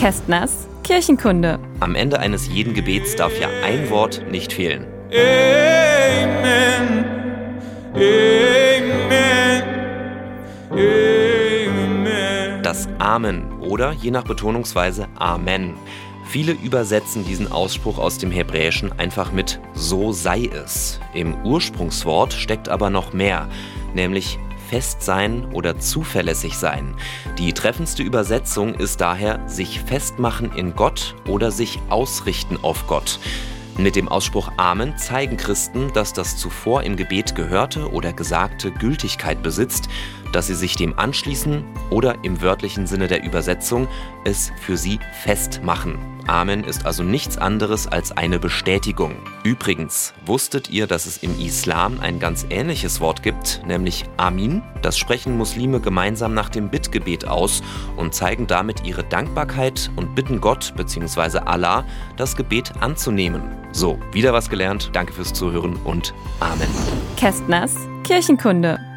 Kästners Kirchenkunde. Am Ende eines jeden Gebets darf ja ein Wort nicht fehlen. Amen. Amen. Amen. Das Amen oder je nach Betonungsweise Amen. Viele übersetzen diesen Ausspruch aus dem Hebräischen einfach mit so sei es. Im Ursprungswort steckt aber noch mehr, nämlich fest sein oder zuverlässig sein. Die treffendste Übersetzung ist daher sich festmachen in Gott oder sich ausrichten auf Gott. Mit dem Ausspruch Amen zeigen Christen, dass das zuvor im Gebet Gehörte oder Gesagte Gültigkeit besitzt, dass sie sich dem anschließen oder im wörtlichen Sinne der Übersetzung es für sie festmachen. Amen ist also nichts anderes als eine Bestätigung. Übrigens, wusstet ihr, dass es im Islam ein ganz ähnliches Wort gibt, nämlich Amin? Das sprechen Muslime gemeinsam nach dem Bittgebet aus und zeigen damit ihre Dankbarkeit und bitten Gott bzw. Allah, das Gebet anzunehmen. So, wieder was gelernt. Danke fürs Zuhören und Amen. Kästners Kirchenkunde.